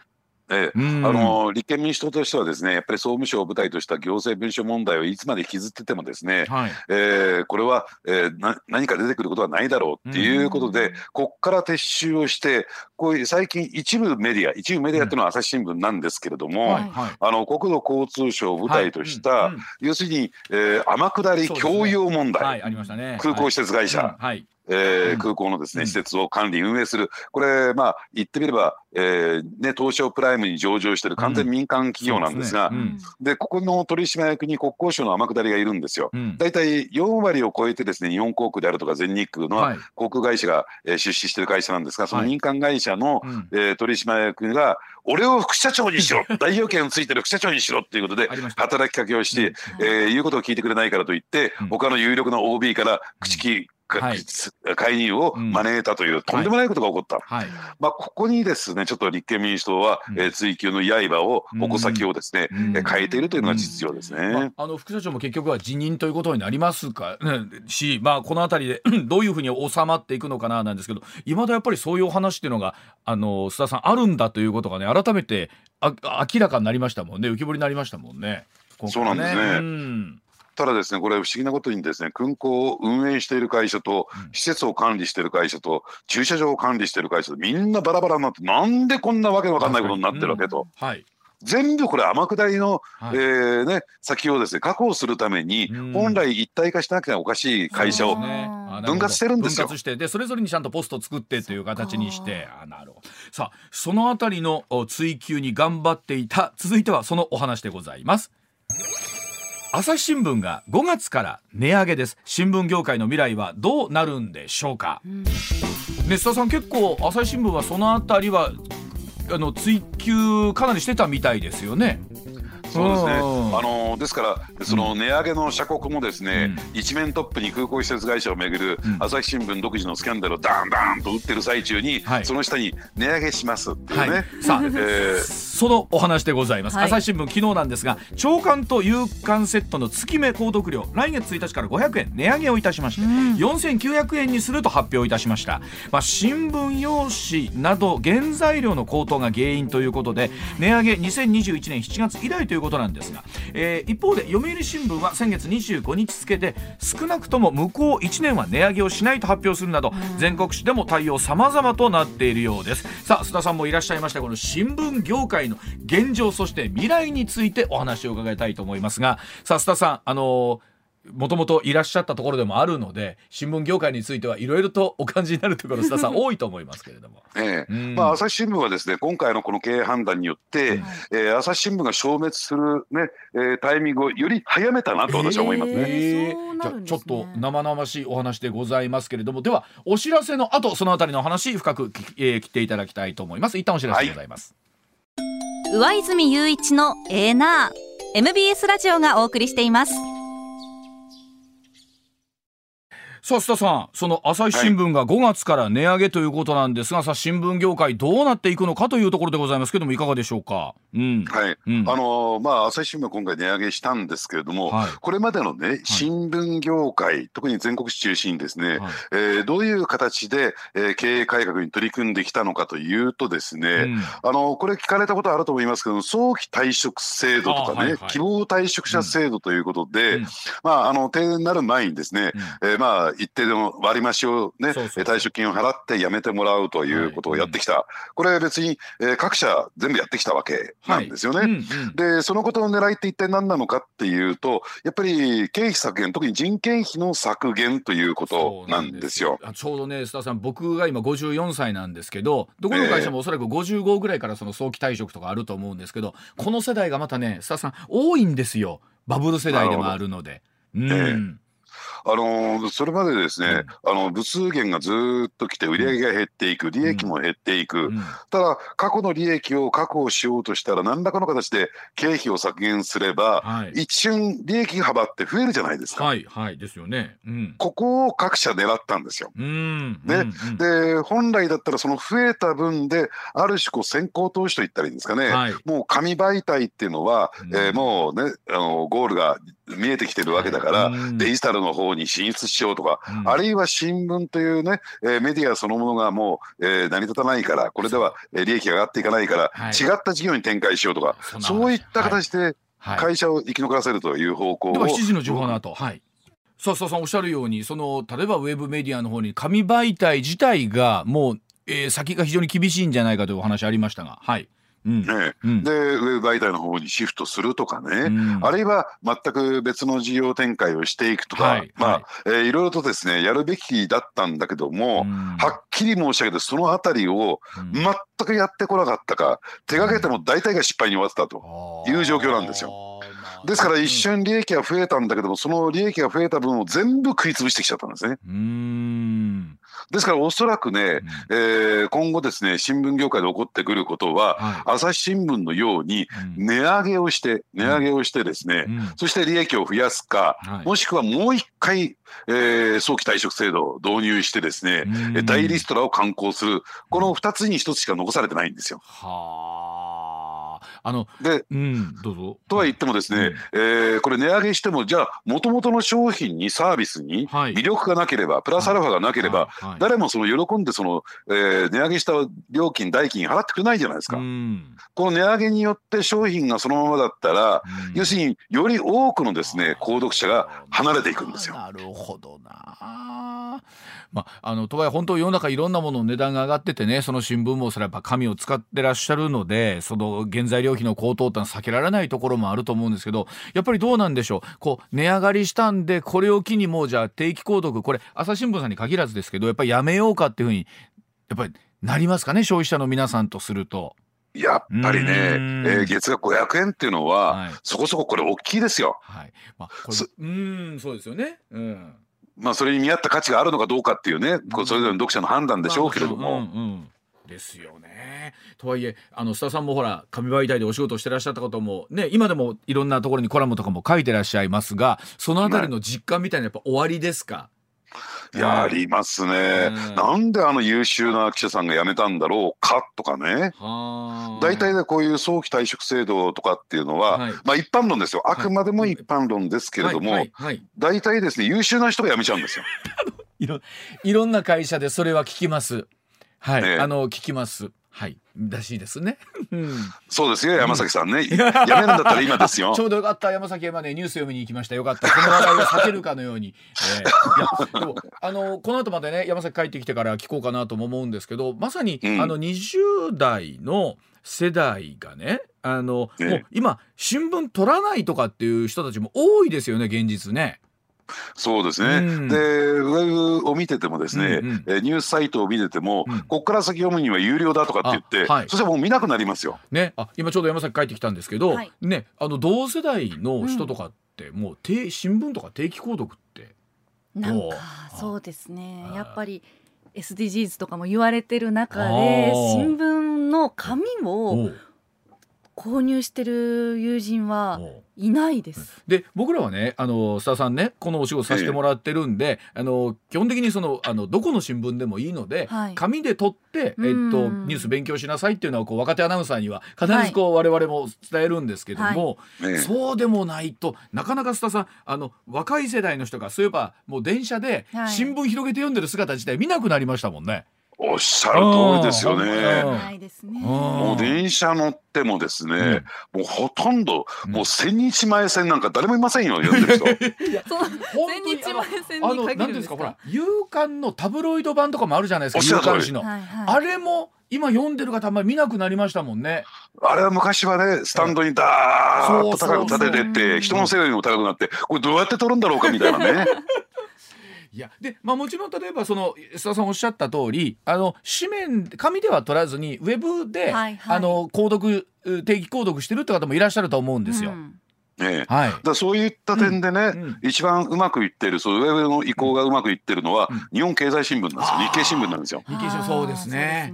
[SPEAKER 3] ええ、あの立憲民主党としてはですねやっぱり総務省を舞台とした行政文書問題をいつまで引きずっててもですね、はい、えー、これは、えー、な何か出てくることはないだろうっていうことで、ここから撤収をしてこういう最近一部メディア一部メディアっていうのは朝日新聞なんですけれども、はいあの国土交通省を舞台とした、はい。うんうん、要するに、えー、天下り共用問題、ね、空港施設会社、はいえー、空港のですね、施設を管理運営する。これまあ言ってみれば、えーね、東証プライムに上場している完全民間企業なんですが、でここの取締役に国交省の天下りがいるんですよ。大体4割を超えてですね日本航空であるとか全日空の航空会社が、えー、出資している会社なんですがその民間会社の、えー、取締役が俺を副社長にしろ代表権をついてる副社長にしろっていうことで働きかけをして、えー、言うことを聞いてくれないからといって、他の有力な OB から口利はい、介入を招いたという、とんでもないことが起こった、はい、まあ、ここにですねちょっと立憲民主党は、うん、えー、追及の刃を矛先をですね、うん、変えているというのが実情ですね、ま
[SPEAKER 1] あ、あの副社長も結局は辞任ということになりますか、し、まあ、この辺りで どういうふうに収まっていくのかななんですけどいまだやっぱりそういうお話っていうのがあの須田さんあるんだということがね改めてあ明らかになりましたもんね。浮き彫りになりましたもんね。ね。
[SPEAKER 3] そうなんですね、うんただですねこれ不思議なことにですね空港を運営している会社と施設を管理している会社と駐車場を管理している会社とみんなバラバラになってなんでこんなわけのわかんないことになってるわけと。はい。全部これ天下りの、はい、えー、ね、先をですね確保するために本来一体化しなきゃおかしい会社を分割してるんですよ。
[SPEAKER 1] 分割してでそれぞれにちゃんとポストを作ってという形にしてあなるほど。さあそのあたりの追求に頑張っていた。続いてはそのお話でございます。朝日新聞が5月から値上げです。新聞業界の未来はどうなるんでしょうか、うん、ね田さん結構朝日新聞はそのあたりはあの追求かなりしてたみたいですよね。
[SPEAKER 3] そうですね。あのですからその値上げの社国もですね、うん、一面トップに空港施設会社をめぐる朝日新聞独自のスキャンダルをダンダンと打ってる最中に、はい、その下に値上げしますっていうね。はい、さあ、え
[SPEAKER 1] ー、そのお話でございます。はい、朝日新聞昨日なんですが、長官と夕刊セットの月目購読料来月1日から500円値上げをいたしまして、うん、4900円にすると発表いたしました。まあ新聞用紙など原材料の高騰が原因ということで値上げ2021年7月以来ということなんですが、えー、一方で読売新聞は先月25日付で少なくとも向こう1年は値上げをしないと発表するなど、全国紙でも対応様々となっているようです。さあ須田さんもいらっしゃいましたこの新聞業界の現状そして未来についてお話を伺いたいと思いますがさあ須田さんあのーもともといらっしゃったところでもあるので新聞業界についてはいろいろとお感じになるところ須田さ ん多いと思いますけれども、
[SPEAKER 3] ええ。まあ、朝日新聞はですね今回のこの経営判断によって、うん、えー、朝日新聞が消滅するね、えー、タイミングをより早めたなと私は思いますね。え
[SPEAKER 1] ー、じゃちょっと生々しいお話でございますけれども。ではお知らせの後そのあたりの話深く、えー、切っていただきたいと思います。一旦お知らせでございます、
[SPEAKER 2] はい、上泉雄一のエーナー。MBS ラジオがお送りしています
[SPEAKER 1] さあ須田さんその朝日新聞が5月から値上げということなんですが、はい、さあ新聞業界どうなっていくのかというところでございますけどもいかがでしょうか、
[SPEAKER 3] うん、はい、うん、あのまあ朝日新聞今回値上げしたんですけれども、はい、これまでのね新聞業界、特に全国中心にですね、はい、えー、どういう形で、えー、経営改革に取り組んできたのかというとですね、うん、あのこれ聞かれたことあると思いますけど早期退職制度とかね、はいはい、希望退職者制度ということで、うん、まああの定年になる前にですね、うん、えー、まあ一定の割増をね退職金を払って辞めてもらうということをやってきた、はい、これ別に、えー、各社全部やってきたわけなんですよね。はいうんうん、でそのことの狙いって一体何なのかっていうとやっぱり経費削減特に人件費の削減ということなんですよ。
[SPEAKER 1] ちょうどね須田さん僕が今54歳なんですけどどこの会社もおそらく55ぐらいからその早期退職とかあると思うんですけどこの世代がまたね須田さん多いんですよ。バブル世代でもあるので。うん、えー
[SPEAKER 3] あのそれまでですね、うん、あの物数減がずっときて売り上げが減っていく、利益も減っていく、うん、ただ過去の利益を確保しようとしたら何らかの形で経費を削減すれば、はい、一瞬利益幅って増えるじゃないですか。
[SPEAKER 1] はいはいですよね、
[SPEAKER 3] うん、ここを各社狙ったんですよ。ね、で本来だったらその増えた分である種こう先行投資といったらいいんですかね、はい、もう紙媒体っていうのは、えー、もうねあのゴールが見えてきてるわけだから、デジタルの方に進出しようとか、あるいは新聞というね、えー、メディアそのものがもう、えー、成り立たないからこれでは利益が上がっていかないから、違った事業に展開しようとかそういった形で会社を生き残らせるという方向を、
[SPEAKER 1] はい、7時の情報の後、はい。そうそうさんおっしゃるようにその例えばウェブメディアの方に紙媒体自体がもう、えー、先が非常に厳しいんじゃないかというお話ありましたが。はい。
[SPEAKER 3] ね、うん、でウェブ媒体の方にシフトするとかね、うん、あるいは全く別の事業展開をしていくとか、はい、まあ、はいえー、いろいろとですねやるべきだったんだけども、うん、はっきり申し上げてそのあたりを全くやってこなかったか、手がけても大体が失敗に終わってたという状況なんですよ。ですから一瞬利益が増えたんだけどもその利益が増えた分を全部食い潰してきちゃったんですね。ですからおそらくね、うん、えー、今後ですね新聞業界で起こってくることは、はい、朝日新聞のように値上げをして、値上げをしてですね、うん、そして利益を増やすか、はい、もしくはもう一回、えー、早期退職制度を導入してですね、うん、大リストラを刊行する。この2つに1つしか残されてないんですよ。
[SPEAKER 1] はあ
[SPEAKER 3] あので、
[SPEAKER 1] うん、どうぞ。
[SPEAKER 3] とは言ってもですね、うん、えー、これ値上げしてもじゃあもともとの商品にサービスに魅力がなければ、はい、プラスアルファがなければ、はいはい、誰もその喜んでその、えー、値上げした料金代金払ってくれないじゃないですか。うん、この値上げによって商品がそのままだったら、うん、要するにより多くのですね購読者が離れていくんですよ。
[SPEAKER 1] なるほどな。まあ、あのとはいえ本当世の中いろんなものの値段が上がっててねその新聞もそれはやっぱ紙を使ってらっしゃるのでその原材料費の高騰ってのは避けられないところもあると思うんですけどやっぱりどうなんでしょう？こう値上がりしたんでこれを機にもうじゃあ定期購読これ朝日新聞さんに限らずですけどやっぱりやめようかっていうふうにやっぱりなりますかね？消費者の皆さんとすると。
[SPEAKER 3] やっぱりね、えー、月額500円っていうのは、はい、そこそここれ大きいですよ。はい。まあ、
[SPEAKER 1] うんそうですよね。うん。
[SPEAKER 3] まあ、それに見合った価値があるのかどうかっていうね、うん、それぞれの読者の判断でしょうけれども。
[SPEAKER 1] ですよね。とはいえあの須田さんもほら紙媒体でお仕事してらっしゃったこともね今でもいろんなところにコラムとかも書いてらっしゃいますがそのあたりの実感みたいなやっぱ終わりですか、
[SPEAKER 3] いやありますね、うん、なんであの優秀な記者さんが辞めたんだろうかとかね。大体でこういう早期退職制度とかっていうのは、はい、まあ一般論ですよ。あくまでも一般論ですけれども、大体ですね優秀な人が辞めちゃうんですよ。
[SPEAKER 1] いろいろんな会社でそれは聞きますはい、ね、あの聞きます。はい。らしいですね。
[SPEAKER 3] そうですよ。山崎さんね。やめるんだったら今ですよ。
[SPEAKER 1] ちょうどよかった。山崎山ねニュース読みに行きました。よかった。この話題を避けるかのように。えー、いやでもあのこの後までね山崎帰ってきてから聞こうかなとも思うんですけどまさに、うん、あの20代の世代がねあの、ね、もう今新聞取らないとかっていう人たちも多いですよね現実ね。
[SPEAKER 3] そうですね、うん、でウェブを見ててもですね、うんうん、ニュースサイトを見てても、うん、ここから先読むには有料だとかって言って、はい、そしたらもう見なくなりますよ。
[SPEAKER 1] ね、あ今ちょうど山崎帰ってきたんですけど、はい、ね、あの同世代の人とかって、もう定新聞とか定期購読って
[SPEAKER 2] なんかそうですね。やっぱり SDGs とかも言われてる中で新聞の紙を購入してる友人はいないです。
[SPEAKER 1] で僕らはねあの須田さんねこのお仕事させてもらってるんで、ええ、あの基本的にそのあのどこの新聞でもいいので、はい、紙で取って、えっと、ニュース勉強しなさいっていうのはこう若手アナウンサーには必ずこう、はい、我々も伝えるんですけども、はい、そうでもないとなかなか須田さんあの若い世代の人がそういえばもう電車で新聞広げて読んでる姿自体見なくなりましたもんね。
[SPEAKER 3] おっしゃる通りですよね。もう電車乗ってもですね、もうほとんど、もう千日前線なんか誰もいませんよ、読んでる人。千
[SPEAKER 2] 日前線に限るんですか？ほら、
[SPEAKER 1] 夕刊のタブロイド版とかもあるじゃないですか。夕刊紙の。あれも今読んでる方あんまり見なくなりましたもんね。
[SPEAKER 3] あれは昔はね、スタンドにダーッと高く立ててって、人の背よりも高くなって、これどうやって撮るんだろうかみたいなね。
[SPEAKER 1] いやで、まあ、もちろん例えばその須田さんおっしゃった通りあの紙面紙では取らずにウェブで、はいはい、あの購読定期購読してるって方もいらっしゃると思うんですよ。うん
[SPEAKER 3] ねはい、だそういった点でね、うん。うん、一番うまくいってるそうウェブの移行がうまくいってるのは、うん、日本経済新聞なんですよ。日経新聞なんですよ。
[SPEAKER 1] 日経新聞そうですね。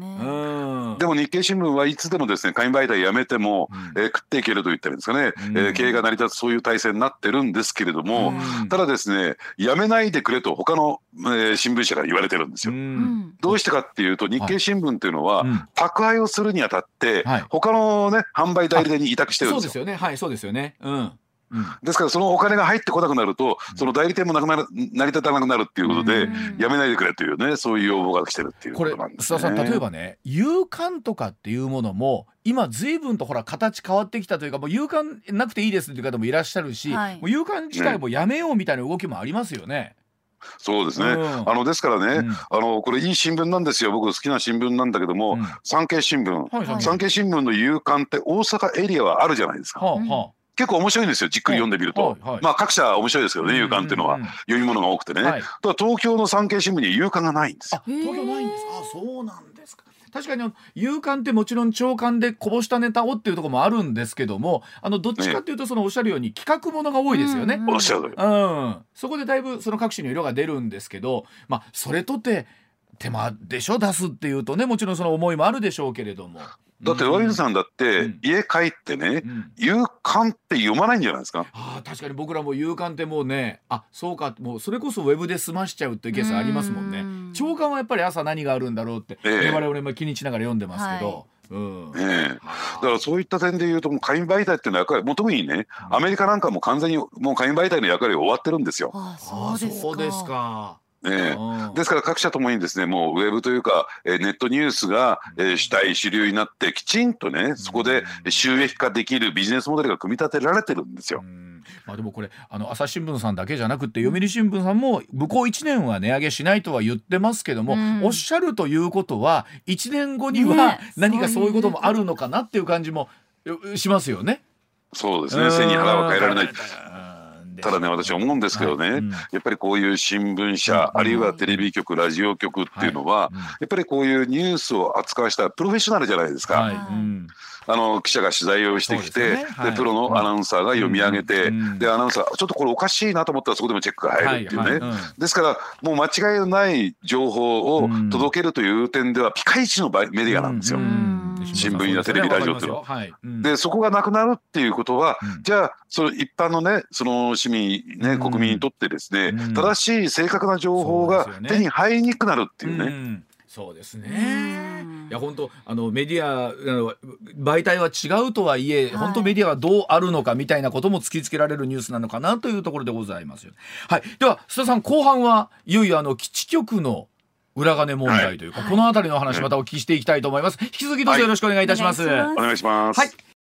[SPEAKER 3] でも日経新聞はいつでもですね紙媒体やめても、うん、えー、食っていけると言ったらいいんですかね、うん、えー、経営が成り立つそういう体制になってるんですけれども、ただですねやめないでくれと他の、えー、新聞社が言われてるんですよ。どうしてかっていうと日経新聞っていうのは、はい、宅配をするにあたって、はい、他のね販売代理店に委託してるんですよ。
[SPEAKER 1] そうですよね。はいそうですよね。うん
[SPEAKER 3] ですからそのお金が入ってこなくなるとその代理店もなくなる成り立たなくなるっていうことでやめないでくれというねそういう要望が来てるっていうことなんです、ね、
[SPEAKER 1] これ須田さん例えばね夕刊とかっていうものも今随分とほら形変わってきたというかもう夕刊なくていいですっていう方もいらっしゃるし、はい、もう夕刊自体もやめようみたいな動きもありますよね。
[SPEAKER 3] そうですね、うん、あのですからね、うん、あのこれいい新聞なんですよ。僕好きな新聞なんだけども、うん、産経新聞、はい、産経新聞の夕刊って大阪エリアはあるじゃないですか。はあはあ結構面白いんですよじっくり読んでみると、はいはい、まあ各社面白いですけどね夕刊っていうのは、読み物が多くてね、はい、東京の産経新聞に夕刊がないんですよ。
[SPEAKER 1] 東京ないんですあそうなんですか。確かに夕刊ってもちろん長官でこぼしたネタをっていうところもあるんですけどもあのどっちかっていうとそのおっしゃるように企画ものが多いですよね。
[SPEAKER 3] おっしゃる、
[SPEAKER 1] うん、そこでだいぶその各種の色が出るんですけどまあそれとて手間でしょ？出すっていうとねもちろんその思いもあるでしょうけれども。
[SPEAKER 3] だってワイズさんだって家帰ってね、夕刊って読まないんじゃないですか？
[SPEAKER 1] あ確かに。僕らも夕刊ってもうねあそうか。もうそれこそウェブで済ましちゃうっていうケースありますもんね。長官はやっぱり朝何があるんだろうって、えー、我々も気にしながら読んでますけど。はい。
[SPEAKER 3] うん。えだからそういった点でいうともう紙媒体っていうのは役割もう特にね、アメリカなんかも完全にもう紙媒体の役割が終わってるんですよ。
[SPEAKER 2] あそうですか
[SPEAKER 3] ね、ですから各社ともにですねもうウェブというか、えネットニュースが、え主体主流になってきちんとねそこで収益化できるビジネスモデルが組み立てられてるんですよ。
[SPEAKER 1] まあ、でもこれあの朝日新聞さんだけじゃなくて読売新聞さんも向こう1年は値上げしないとは言ってますけども、おっしゃるということは1年後には何かそういうこともあるのかなっていう感じもしますよね。
[SPEAKER 3] そうですね。背に腹は変えられない。ただね私思うんですけどね、はい。うん、やっぱりこういう新聞社、うん、あるいはテレビ局ラジオ局っていうのは、はい、やっぱりこういうニュースを扱わしたプロフェッショナルじゃないですか。はい。うん。あの記者が取材をしてきてで、ね。はい、プロのアナウンサーが読み上げて、うん、でアナウンサーちょっとこれおかしいなと思ったらそこでもチェックが入るっていうね、はい。はい。うん、ですからもう間違いのない情報を届けるという点ではピカイチのメディアなんですよ。新聞やテレビ、ラジオっていうのは。はい。でそこがなくなるっていうことは、じゃあその一般のねその市民ね、国民にとってですね、正しい正確な情報が手に入りにくくなるっていうね。
[SPEAKER 1] そうですね。いや本当あのメディア媒体は違うとはいえ、はい、本当メディアはどうあるのかみたいなことも突きつけられるニュースなのかなというところでございますよ。はい。では須田さん後半はいよいよあの基地局の裏金問題というか、はい、この辺りの話またお聞きしていきたいと思います。引き続きどうぞよろしくお願いいたします。
[SPEAKER 3] お願いします。はい。